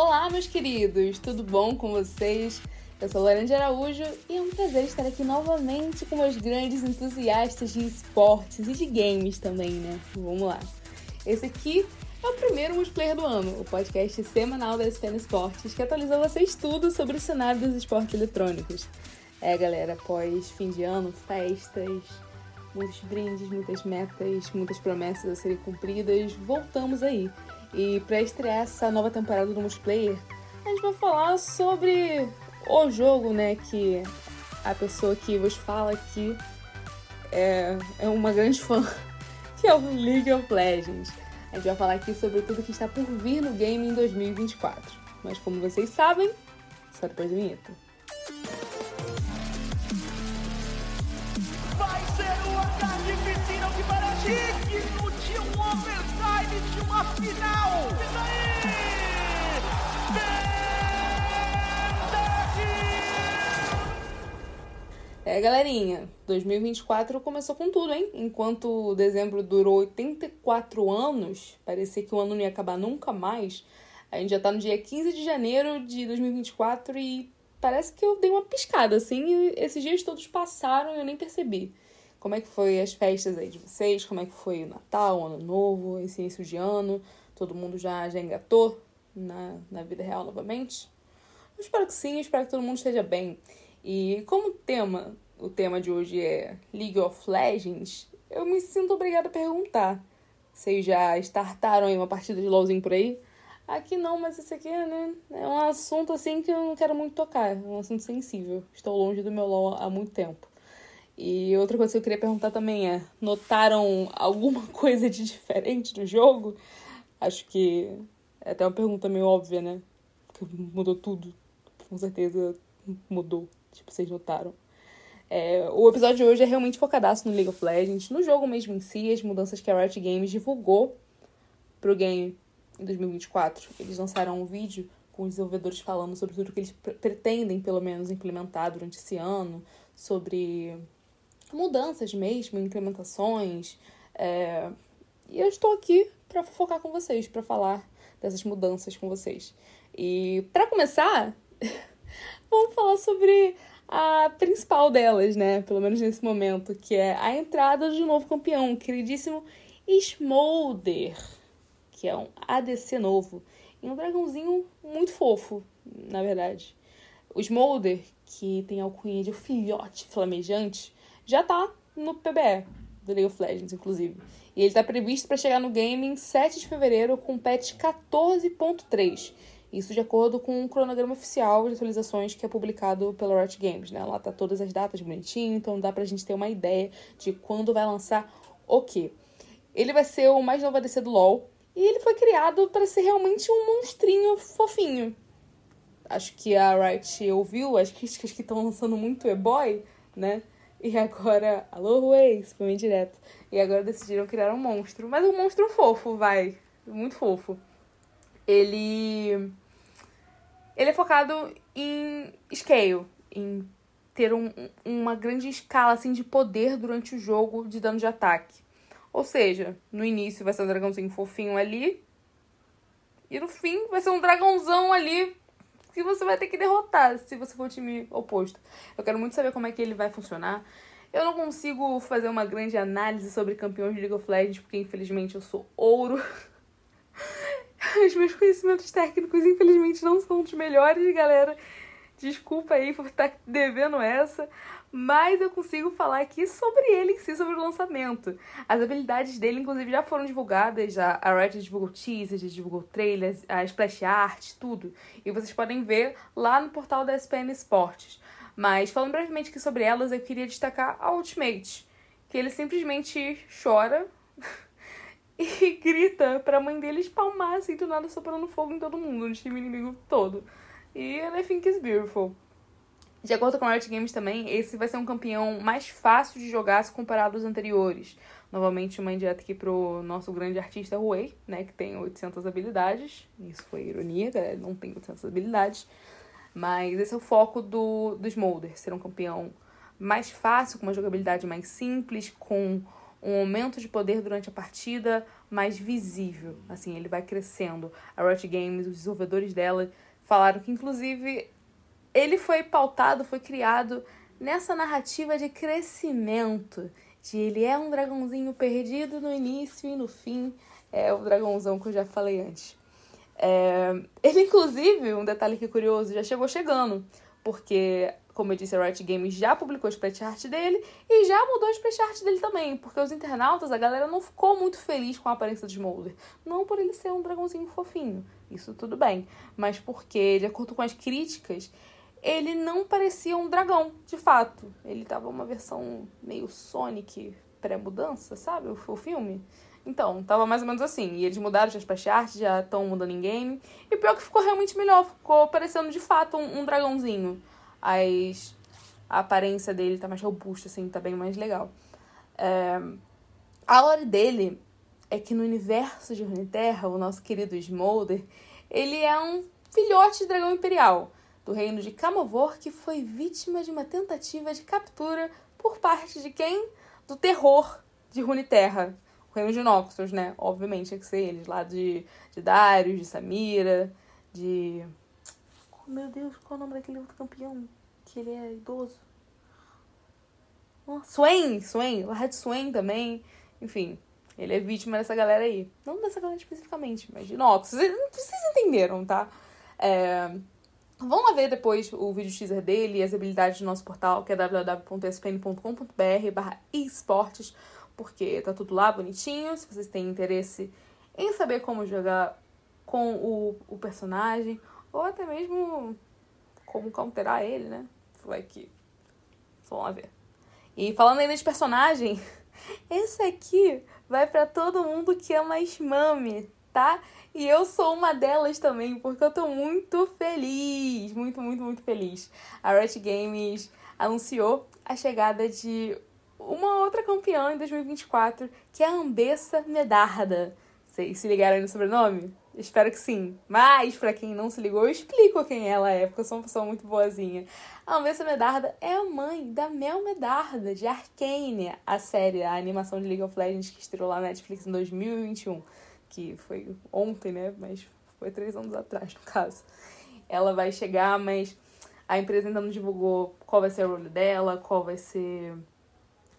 Olá, meus queridos, tudo bom com vocês? Eu sou Lorena de Araújo e é um prazer estar aqui novamente com meus grandes entusiastas de esportes e de games também, né? Vamos lá. Esse aqui é o primeiro multiplayer do ano, o podcast semanal da SPN Esportes, que atualiza vocês tudo sobre o cenário dos esportes eletrônicos. É, galera, após fim de ano, festas, muitos brindes, muitas metas, muitas promessas a serem cumpridas, voltamos aí. E para estrear essa nova temporada do multiplayer, a gente vai falar sobre o jogo, né, que a pessoa que vos fala aqui é, é uma grande fã, que é o League of Legends. A gente vai falar aqui sobre tudo que está por vir no game em 2024. Mas como vocês sabem, só depois da vinheta. É, galerinha, 2024 começou com tudo, hein? Enquanto dezembro durou 84 anos, parecia que o ano não ia acabar nunca mais. A gente já tá no dia 15 de janeiro de 2024 e parece que eu dei uma piscada, assim, e esses dias todos passaram e eu nem percebi. Como é que foi as festas aí de vocês? Como é que foi o Natal, o Ano Novo, esse início de ano? Todo mundo já, já engatou na, na vida real novamente? Eu espero que sim, eu espero que todo mundo esteja bem. E como tema, o tema de hoje é League of Legends, eu me sinto obrigada a perguntar. Vocês já startaram aí uma partida de LoLzinho por aí? Aqui não, mas esse aqui né, é um assunto assim que eu não quero muito tocar. É um assunto sensível. Estou longe do meu LoL há muito tempo. E outra coisa que eu queria perguntar também é: notaram alguma coisa de diferente no jogo? Acho que é até uma pergunta meio óbvia, né? Que mudou tudo. Com certeza mudou. Tipo, vocês notaram. É, o episódio de hoje é realmente focadaço no League of Legends, no jogo mesmo em si, as mudanças que a Riot Games divulgou pro game em 2024. Eles lançaram um vídeo com os desenvolvedores falando sobre tudo que eles pretendem, pelo menos, implementar durante esse ano, sobre mudanças mesmo, implementações. É... E eu estou aqui para focar com vocês, para falar dessas mudanças com vocês. E para começar, vamos falar sobre a principal delas, né? Pelo menos nesse momento, que é a entrada de um novo campeão, o queridíssimo Smolder, que é um ADC novo. E um dragãozinho muito fofo, na verdade. O Smolder, que tem alcunha de filhote flamejante, já tá no PBE do League of Legends, inclusive. E ele está previsto para chegar no game em 7 de fevereiro com patch 14.3. Isso de acordo com o cronograma oficial de atualizações que é publicado pela Riot Games, né? Lá tá todas as datas bonitinho, então dá pra gente ter uma ideia de quando vai lançar o quê. Ele vai ser o mais novo ADC do LoL e ele foi criado para ser realmente um monstrinho fofinho. Acho que a Riot ouviu as críticas que estão lançando muito e-boy, né? E agora, alô, Ruês, foi meio direto. E agora decidiram criar um monstro. Mas um monstro fofo, vai. Muito fofo. Ele. Ele é focado em scale, em ter um, uma grande escala assim, de poder durante o jogo de dano de ataque. Ou seja, no início vai ser um dragãozinho fofinho ali. E no fim vai ser um dragãozão ali que você vai ter que derrotar se você for o time oposto. Eu quero muito saber como é que ele vai funcionar. Eu não consigo fazer uma grande análise sobre campeões de League of Legends, porque infelizmente eu sou ouro. Os meus conhecimentos técnicos, infelizmente, não são dos melhores, galera. Desculpa aí por estar devendo essa. Mas eu consigo falar aqui sobre ele em si, sobre o lançamento. As habilidades dele, inclusive, já foram divulgadas. Já a Riot divulgou teasers, já divulgou trailers, a splash art, tudo. E vocês podem ver lá no portal da SPN Esportes. Mas falando brevemente aqui sobre elas, eu queria destacar a Ultimate. Que ele simplesmente chora e grita pra mãe dele espalmar assim do nada soprando fogo em todo mundo, no time inimigo todo. E I think is beautiful. De acordo com a Riot Games também, esse vai ser um campeão mais fácil de jogar se comparado aos anteriores. Novamente, uma indireta aqui pro nosso grande artista Huey, né, que tem 800 habilidades. Isso foi ironia, galera, não tem 800 habilidades. Mas esse é o foco do, do Smolder, ser um campeão mais fácil, com uma jogabilidade mais simples, com um aumento de poder durante a partida, mais visível. Assim, ele vai crescendo. A Riot Games, os desenvolvedores dela, falaram que, inclusive, ele foi pautado, foi criado nessa narrativa de crescimento. De ele é um dragãozinho perdido no início e no fim. É o dragãozão que eu já falei antes. É... Ele, inclusive, um detalhe que é curioso, já chegou chegando. Porque como eu disse, a Riot Games já publicou a spread art dele e já mudou a spread art dele também, porque os internautas, a galera não ficou muito feliz com a aparência do Smolder. Não por ele ser um dragãozinho fofinho, isso tudo bem, mas porque, de acordo com as críticas, ele não parecia um dragão, de fato. Ele tava uma versão meio Sonic pré-mudança, sabe? O, o filme. Então, tava mais ou menos assim. E eles mudaram já as splash art, já estão mudando em game. E pior que ficou realmente melhor. Ficou parecendo de fato um, um dragãozinho as, a aparência dele tá mais robusta, assim, tá bem mais legal. É, a lore dele é que no universo de Runeterra, o nosso querido Smolder, ele é um filhote de dragão imperial do reino de Camovor que foi vítima de uma tentativa de captura por parte de quem? Do terror de Runeterra. O reino de Noxus, né? Obviamente, tinha que ser eles, lá de, de Darius, de Samira, de meu Deus, qual o nome daquele outro campeão? Que ele é idoso. Oh, Swain, Swain, Red Swain também. Enfim, ele é vítima dessa galera aí. Não dessa galera especificamente, mas de Noxus. Vocês entenderam, tá? É... Vão lá ver depois o vídeo teaser dele e as habilidades do nosso portal, que é www.spn.com.br barra esportes, porque tá tudo lá bonitinho. Se vocês têm interesse em saber como jogar com o, o personagem ou até mesmo como counterar ele, né? Vai que. Vamos ver. E falando ainda de personagem, esse aqui vai para todo mundo que ama Smami, tá? E eu sou uma delas também, porque eu tô muito feliz, muito, muito, muito feliz. A Riot Games anunciou a chegada de uma outra campeã em 2024, que é a Ambessa Medarda. Vocês se ligaram no sobrenome? Espero que sim. Mas, para quem não se ligou, eu explico quem ela é, porque eu sou uma pessoa muito boazinha. A Almessa Medarda é a mãe da Mel Medarda, de Arcane, a série, a animação de League of Legends que estreou lá na Netflix em 2021. Que foi ontem, né? Mas foi três anos atrás, no caso. Ela vai chegar, mas a empresa ainda não divulgou qual vai ser o role dela, qual vai ser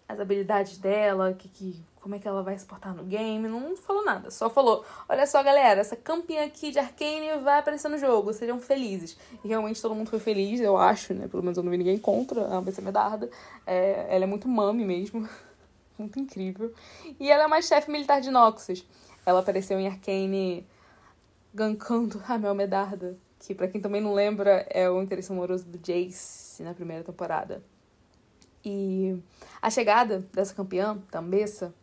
as habilidades dela, que, que como é que ela vai se portar no game, não falou nada. Só falou: olha só, galera, essa campeã aqui de Arcane vai aparecer no jogo, sejam felizes. E realmente todo mundo foi feliz, eu acho, né? Pelo menos eu não vi ninguém contra a BC Medarda. É, ela é muito mami mesmo. muito incrível. E ela é uma chefe militar de Noxus. Ela apareceu em Arcane gankando a Mel Medarda, que para quem também não lembra é o interesse amoroso do Jace na primeira temporada. E a chegada dessa campeã, Tambessa,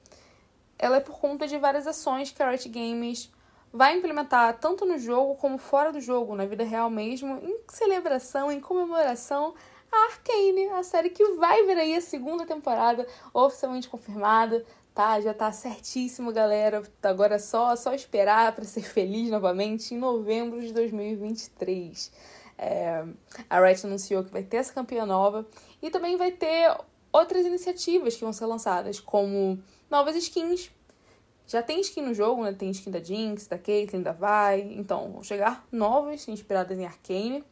ela é por conta de várias ações que a Riot Games vai implementar tanto no jogo como fora do jogo, na vida real mesmo, em celebração, em comemoração a Arcane, a série que vai vir aí a segunda temporada oficialmente confirmada, tá? Já tá certíssimo, galera. Agora é só só esperar para ser feliz novamente em novembro de 2023. É, a Riot anunciou que vai ter essa campeã nova e também vai ter outras iniciativas que vão ser lançadas, como novas skins. Já tem skin no jogo, né? Tem skin da Jinx, da Caitlyn, da Vi. Então, vão chegar novas, inspiradas em Arcane.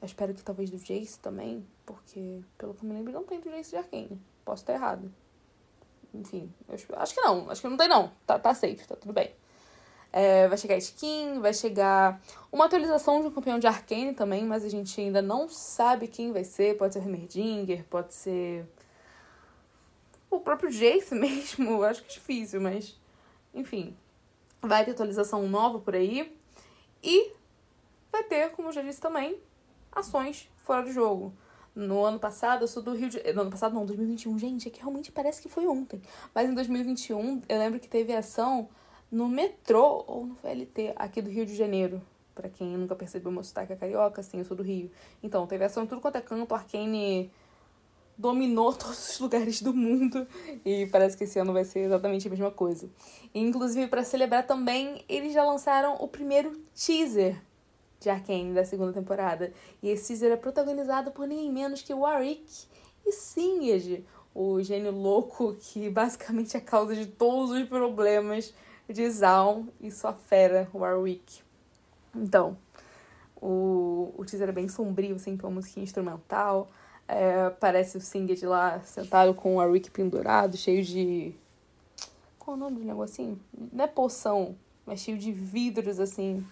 Eu espero que talvez do Jace também, porque, pelo que eu me lembro, não tem do Jace de Arcane. Posso estar errado. Enfim, acho que não. Acho que não tem, não. Tá, tá safe, tá tudo bem. É, vai chegar skin, vai chegar uma atualização de um campeão de Arcane também, mas a gente ainda não sabe quem vai ser. Pode ser o pode ser o próprio Jace mesmo, acho que é difícil, mas enfim. Vai ter atualização nova por aí. E vai ter, como eu já disse também, ações fora do jogo. No ano passado, eu sou do Rio de No ano passado, não, 2021. Gente, é que realmente parece que foi ontem. Mas em 2021, eu lembro que teve ação no metrô ou no VLT aqui do Rio de Janeiro. Pra quem nunca percebeu meu sotaque é carioca, sim, eu sou do Rio. Então, teve ação em tudo quanto é canto. Arcane dominou todos os lugares do mundo e parece que esse ano vai ser exatamente a mesma coisa. Inclusive, para celebrar também, eles já lançaram o primeiro teaser de Arkane da segunda temporada. E esse teaser é protagonizado por ninguém menos que Warwick e Singed, o gênio louco que basicamente é a causa de todos os problemas de Zaun e sua fera, Warwick. Então, o, o teaser é bem sombrio, assim, com uma musiquinha instrumental. É, parece o Singed lá, sentado com o Warwick pendurado, cheio de... Qual o nome do negocinho? Não é poção, mas cheio de vidros, assim,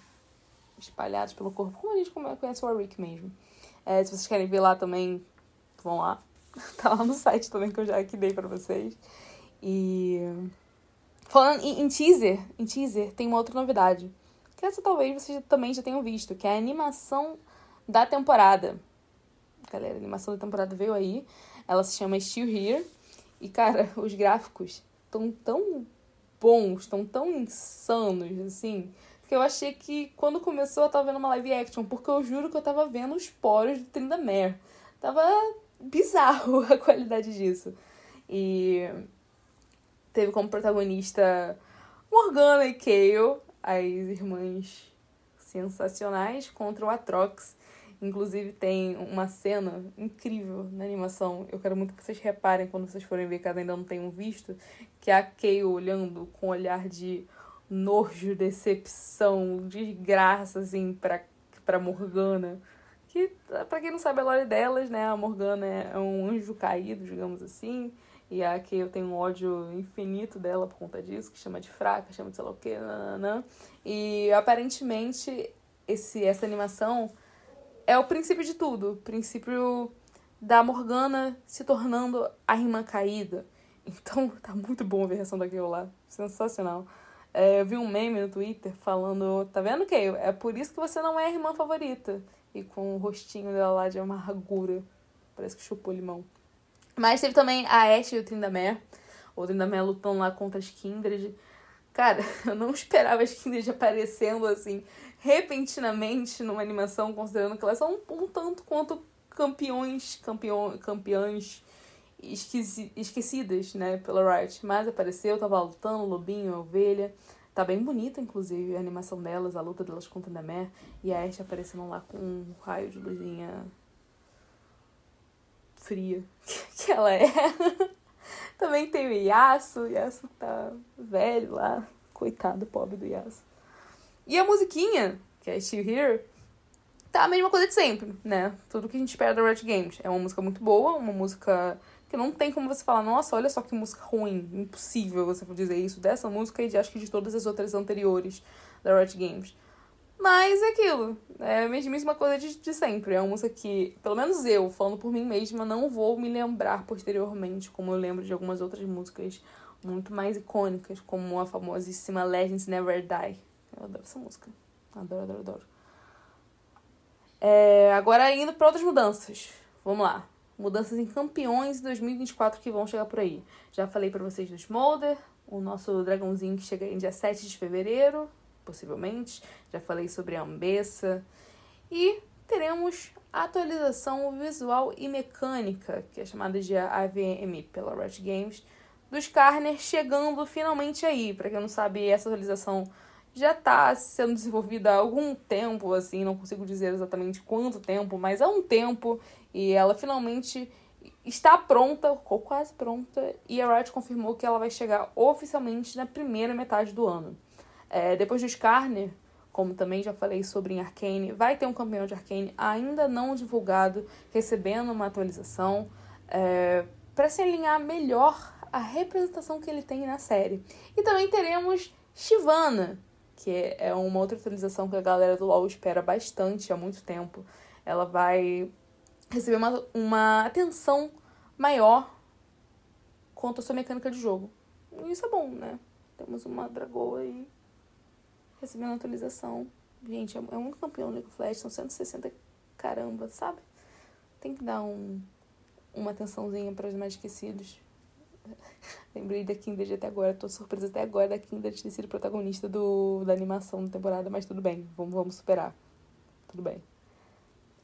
espalhados pelo corpo. Como a gente conhece o Warwick mesmo. É, se vocês querem ver lá também, vão lá. Tá lá no site também que eu já aqui dei pra vocês. E... Falando em, em teaser, em teaser, tem uma outra novidade. Que essa talvez vocês também já tenham visto, que é a animação da temporada. Galera, a animação da temporada veio aí. Ela se chama Still Here. E, cara, os gráficos estão tão bons, estão tão insanos, assim, que eu achei que quando começou eu tava vendo uma live action, porque eu juro que eu tava vendo os poros do Tryndamere. Tava bizarro a qualidade disso. E teve como protagonista Morgana e Kale, as irmãs sensacionais, contra o Atrox. Inclusive tem uma cena incrível na animação. Eu quero muito que vocês reparem quando vocês forem ver, caso ainda não tenham visto, que é a Kale olhando com um olhar de nojo, decepção, desgraça, assim, pra, pra Morgana. Que, pra quem não sabe a lore delas, né, a Morgana é um anjo caído, digamos assim. E a que eu tenho um ódio infinito dela por conta disso, que chama de fraca, chama de sei lá o que, nananã. E aparentemente esse, essa animação é o princípio de tudo. O princípio da Morgana se tornando a irmã caída. Então tá muito bom a versão daquilo lá. Sensacional. É, eu vi um meme no Twitter falando, tá vendo, Kale? É por isso que você não é a irmã favorita. E com o rostinho dela lá de amargura. Parece que chupou limão. Mas teve também a Ashe e o Tryndamere. O Tryndamere lutando lá contra as Kindred. Cara, eu não esperava as Kindred aparecendo assim, repentinamente numa animação, considerando que elas são um, um tanto quanto campeões, campeão, campeãs esqueci, esquecidas, né, pela Riot. Mas apareceu, tava lutando, lobinho, ovelha. Tá bem bonita, inclusive, a animação delas, a luta delas contra o Tryndamere. E a Ashe aparecendo lá com um raio de luzinha fria que ela é. Também tem o Yasuo, o Yasuo tá velho lá. Coitado, pobre do Yasuo. E a musiquinha, que é Still Here, tá a mesma coisa de sempre, né? Tudo que a gente espera da Riot Games. É uma música muito boa, uma música que não tem como você falar, nossa, olha só que música ruim. Impossível você dizer isso dessa música e de, acho que de todas as outras anteriores da Riot Games. Mas é aquilo. É a mesmíssima coisa de, de sempre. É uma música que, pelo menos eu, falando por mim mesma, não vou me lembrar posteriormente, como eu lembro de algumas outras músicas muito mais icônicas, como a famosíssima Legends Never Die. Eu adoro essa música. Adoro, adoro, adoro. É, agora indo para outras mudanças. Vamos lá. Mudanças em campeões 2024 que vão chegar por aí. Já falei para vocês do Smolder, o nosso dragãozinho que chega em dia 7 de fevereiro possivelmente. Já falei sobre a Ambessa. E teremos atualização visual e mecânica, que é chamada de AVM pela Riot Games, dos Carner chegando finalmente aí. Para quem não sabe, essa atualização já está sendo desenvolvida há algum tempo, assim, não consigo dizer exatamente quanto tempo, mas há um tempo, e ela finalmente está pronta, ou quase pronta, e a Riot confirmou que ela vai chegar oficialmente na primeira metade do ano. É, depois do Skarner, como também já falei sobre em Arcane, vai ter um campeão de Arcane ainda não divulgado, recebendo uma atualização, é, para se alinhar melhor a representação que ele tem na série. E também teremos Shivana, que é uma outra atualização que a galera do LoL espera bastante há muito tempo. Ela vai receber uma, uma atenção maior quanto à sua mecânica de jogo. E isso é bom, né? Temos uma dragoa aí recebendo atualização. Gente, é, é um campeão League of Legends, são 160 caramba, sabe? Tem que dar um, uma atençãozinha para os mais esquecidos. Lembrei da Kindred até agora, tô surpresa até agora da Kindred ter sido protagonista do, da animação da temporada, mas tudo bem, vamos, vamos superar. Tudo bem.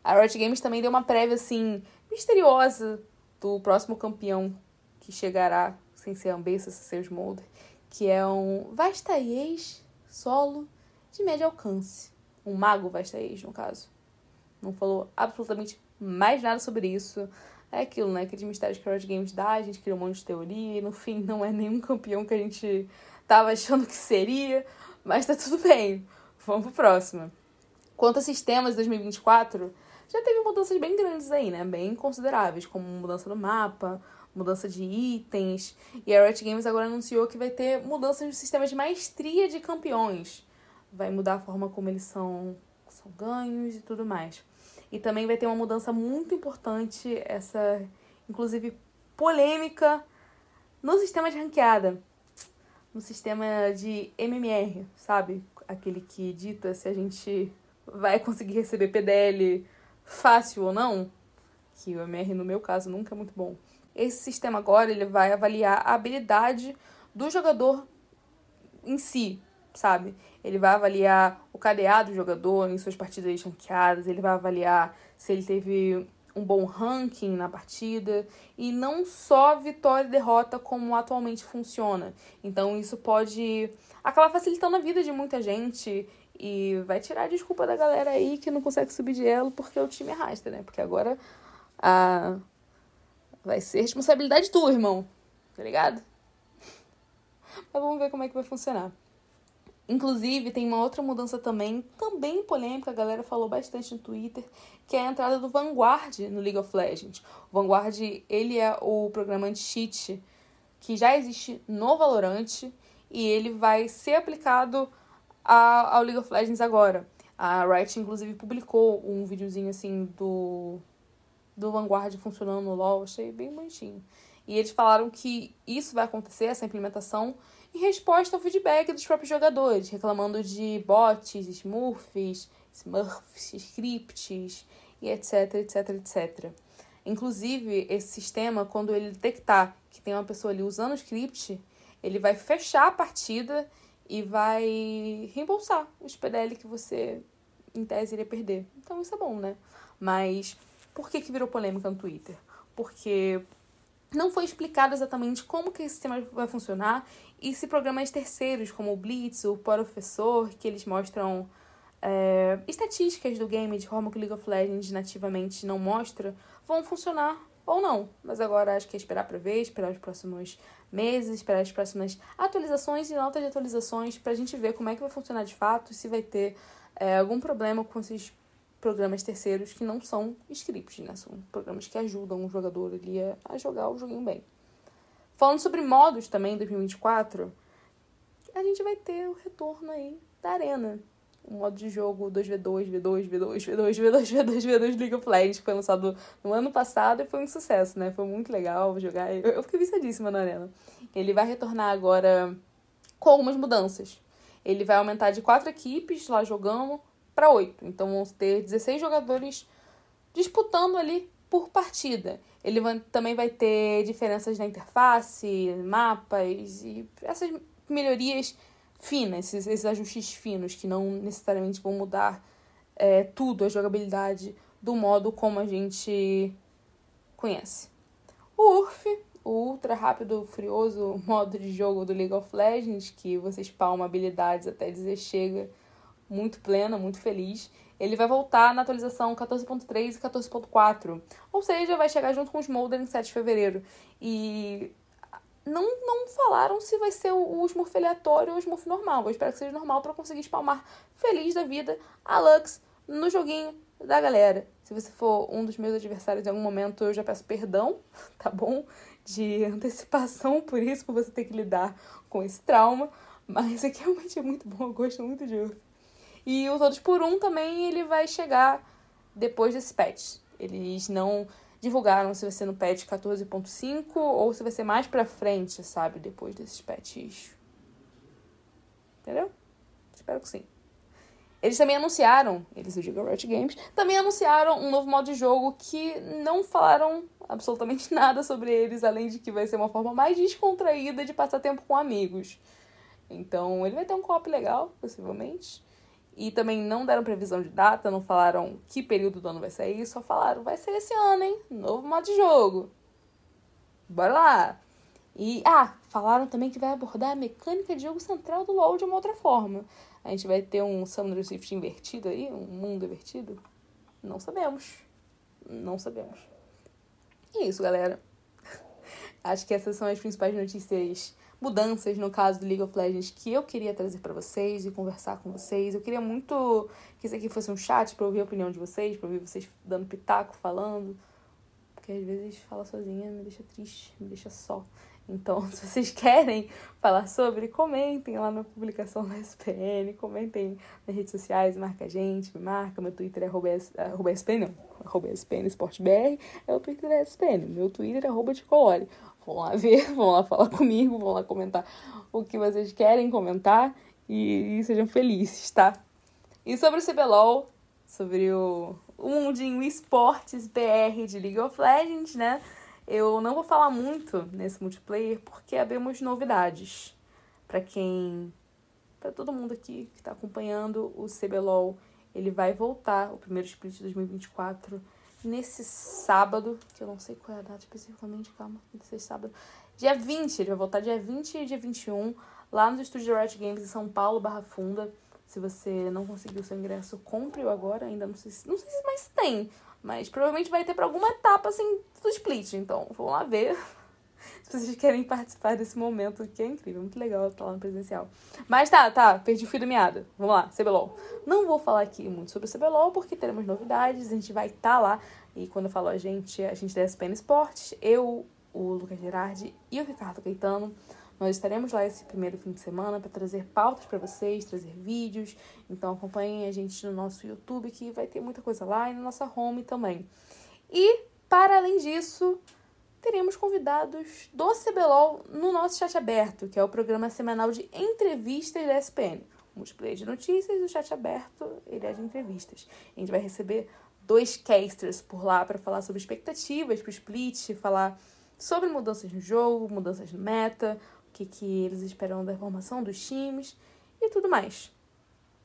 A Riot Games também deu uma prévia, assim, misteriosa do próximo campeão que chegará, sem ser Ambessa, sem ser Smolder, que é um Vastaiês solo de médio alcance. Um mago Vastaeis, no caso. Não falou absolutamente mais nada sobre isso. É aquilo, né? Aqueles mistérios que a Riot Games dá, a gente cria um monte de teoria e no fim não é nenhum campeão que a gente tava achando que seria, mas tá tudo bem. Vamos pro próximo. Quanto a sistemas 2024, já teve mudanças bem grandes aí, né? Bem consideráveis, como mudança do mapa, mudança de itens. E a Riot Games agora anunciou que vai ter mudanças no sistema de maestria de campeões. Vai mudar a forma como eles são, são ganhos e tudo mais. E também vai ter uma mudança muito importante, essa, inclusive, polêmica no sistema de ranqueada. No sistema de MMR, sabe? Aquele que dita se a gente vai conseguir receber PDL fácil ou não. Que o MR, no meu caso, nunca é muito bom. Esse sistema agora ele vai avaliar a habilidade do jogador em si, sabe? Ele vai avaliar o KDA do jogador em suas partidas ranqueadas, ele vai avaliar se ele teve um bom ranking na partida e não só vitória e derrota como atualmente funciona. Então isso pode acabar facilitando a vida de muita gente e vai tirar a desculpa da galera aí que não consegue subir de elo porque o time arrasta, né? Porque agora a Vai ser responsabilidade tua, irmão. Tá ligado? Mas vamos ver como é que vai funcionar. Inclusive, tem uma outra mudança também, também polêmica, a galera falou bastante no Twitter, que é a entrada do Vanguard no League of Legends. O Vanguard, ele é o programa anti-cheat que já existe no Valorant e ele vai ser aplicado ao League of Legends agora. A Riot, inclusive, publicou um videozinho, assim, do do Vanguard funcionando no LoL, achei bem bonitinho. E eles falaram que isso vai acontecer, essa implementação, em resposta ao feedback dos próprios jogadores, reclamando de bots, smurfs, smurfs, scripts e etc, etc, etc. Inclusive, esse sistema, quando ele detectar que tem uma pessoa ali usando o script, ele vai fechar a partida e vai reembolsar os PDL que você, em tese, iria perder. Então isso é bom, né? Mas por que, que virou polêmica no Twitter? Porque não foi explicado exatamente como que esse sistema vai funcionar e se programas terceiros, como o Blitz, o Professor, que eles mostram é, estatísticas do game de forma que o League of Legends nativamente não mostra, vão funcionar ou não. Mas agora acho que é esperar para ver, esperar os próximos meses, esperar as próximas atualizações e notas de atualizações para a gente ver como é que vai funcionar de fato, se vai ter é, algum problema com esses programas terceiros que não são scripts, né? São programas que ajudam o jogador ali a, jogar o joguinho bem. Falando sobre modos também em 2024, a gente vai ter o retorno aí da Arena. O modo de jogo 2v2, V2, V2, V2, V2, V2, V2 League of Legends, que foi lançado no ano passado e foi um sucesso, né? Foi muito legal jogar. Eu, eu fiquei viciadíssima na Arena. Ele vai retornar agora com algumas mudanças. Ele vai aumentar de quatro equipes lá jogando para 8. Então vamos ter 16 jogadores disputando ali por partida. Ele vai, também vai ter diferenças na interface, mapas e essas melhorias finas, esses, esses ajustes finos que não necessariamente vão mudar é, tudo, a jogabilidade do modo como a gente conhece. O URF, o ultra rápido, frioso modo de jogo do League of Legends, que você spawna habilidades até dizer chega muito plena, muito feliz. Ele vai voltar na atualização 14.3 e 14.4. Ou seja, vai chegar junto com os Smolder em 7 de fevereiro. E não, não falaram se vai ser o, o Smurf aleatório ou o Smurf normal. Eu espero que seja normal para conseguir spalmar feliz da vida a Lux no joguinho da galera. Se você for um dos meus adversários em algum momento, eu já peço perdão, tá bom? De antecipação por isso, por você ter que lidar com esse trauma. Mas aqui realmente é muito bom, eu gosto muito de. E o Todos por Um também ele vai chegar depois desse patch. Eles não divulgaram se vai ser no patch 14.5 ou se vai ser mais pra frente, sabe? Depois desses patches. Entendeu? Espero que sim. Eles também anunciaram, eles o Giga Riot Games, também anunciaram um novo modo de jogo que não falaram absolutamente nada sobre eles, além de que vai ser uma forma mais descontraída de passar tempo com amigos. Então, ele vai ter um co legal, possivelmente. E também não deram previsão de data, não falaram que período do ano vai sair, só falaram, vai ser esse ano, hein? Novo modo de jogo. Bora lá! E, ah, falaram também que vai abordar a mecânica de jogo central do LoL de uma outra forma. A gente vai ter um Summoner Rift invertido aí, um mundo invertido? Não sabemos. Não sabemos. E é isso, galera. Acho que essas são as principais notícias mudanças no caso do League of Legends que eu queria trazer para vocês e conversar com vocês. Eu queria muito que isso aqui fosse um chat para ouvir a opinião de vocês, para ouvir vocês dando pitaco, falando. Porque às vezes falar sozinha me deixa triste, me deixa só. Então, se vocês querem falar sobre, comentem lá na publicação da SPN, comentem nas redes sociais, marca a gente, me marca. Meu Twitter é arroba, SPN, não, arroba SPN BR, é o Twitter da SPN. Meu Twitter é arroba Ticolore. Vão lá ver, vão lá falar comigo, vão lá comentar o que vocês querem comentar e, e sejam felizes, tá? E sobre o CBLOL, sobre o, o mundinho esportes BR de League of Legends, né? Eu não vou falar muito nesse multiplayer porque abrimos novidades. Para quem. para todo mundo aqui que está acompanhando o CBLOL, ele vai voltar, o primeiro split de 2024, nesse sábado, que eu não sei qual é a data especificamente, calma, nesse sábado. Dia 20, ele vai voltar dia 20 e dia 21, lá nos estúdios Riot Games em São Paulo, Barra Funda. Se você não conseguiu seu ingresso, compre-o agora. Ainda não sei se, não sei se mais tem. Mas provavelmente vai ter para alguma etapa assim do split. Então, vamos lá ver. Se vocês querem participar desse momento, que é incrível, muito legal estar lá no presencial. Mas tá, tá, perdi o fio da meada. Vamos lá, CBLOL. Não vou falar aqui muito sobre o CBLOL, porque teremos novidades, a gente vai estar tá lá. E quando eu falo a gente, a gente da SPN Esportes, eu, o Lucas Gerardi e o Ricardo Caetano. Nós estaremos lá esse primeiro fim de semana para trazer pautas para vocês, trazer vídeos. Então acompanhem a gente no nosso YouTube, que vai ter muita coisa lá, e na nossa home também. E, para além disso, teremos convidados do CBLOL no nosso chat aberto, que é o programa semanal de entrevistas da SPN. O multiplayer de notícias e o chat aberto, ele é de entrevistas. A gente vai receber dois casters por lá para falar sobre expectativas para o split, falar sobre mudanças no jogo, mudanças no meta, o que, que eles esperam da formação dos times e tudo mais.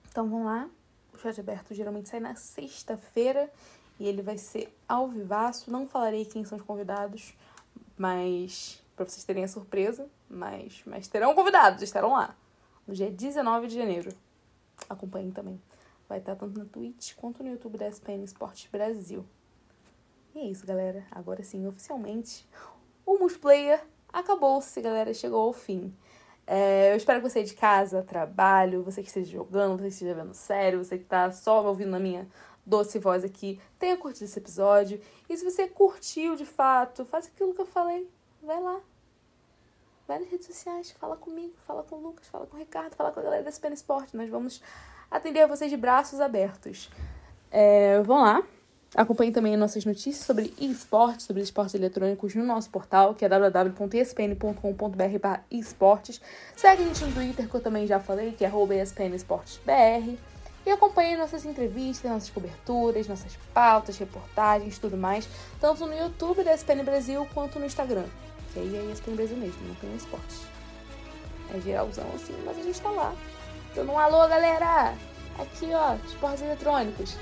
Então vamos lá. O chat aberto geralmente sai na sexta-feira e ele vai ser ao vivaço. Não falarei quem são os convidados, mas para vocês terem a surpresa, mas, mas terão convidados, estarão lá no dia 19 de janeiro. Acompanhem também. Vai estar tanto na Twitch quanto no YouTube da SPN Esportes Brasil. E é isso, galera. Agora sim, oficialmente, o multiplayer acabou-se, galera, chegou ao fim. É, eu espero que você de casa, trabalho, você que esteja jogando, você que esteja vendo sério, você que tá só ouvindo a minha doce voz aqui, tenha curtido esse episódio. E se você curtiu de fato, faz aquilo que eu falei. Vai lá. Vai nas redes sociais, fala comigo, fala com o Lucas, fala com o Ricardo, fala com a galera da SPN Sport. Nós vamos atender a vocês de braços abertos. É, vão lá, Acompanhe também nossas notícias sobre esportes, sobre esportes eletrônicos no nosso portal, que é www.espn.com.br esportes. Segue a gente no Twitter, que eu também já falei, que é espnesportesbr. E acompanhe nossas entrevistas, nossas coberturas, nossas pautas, reportagens, tudo mais, tanto no YouTube da SPN Brasil quanto no Instagram. Que aí é ESPN Brasil mesmo, não tem esportes. É geralzão assim, mas a gente tá lá. Dando um alô, galera! Aqui, ó, esportes eletrônicos.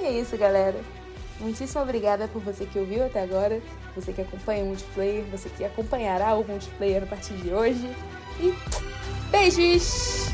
E é isso, galera. Muitíssimo obrigada por você que ouviu até agora, você que acompanha o multiplayer, você que acompanhará o multiplayer a partir de hoje. E beijos!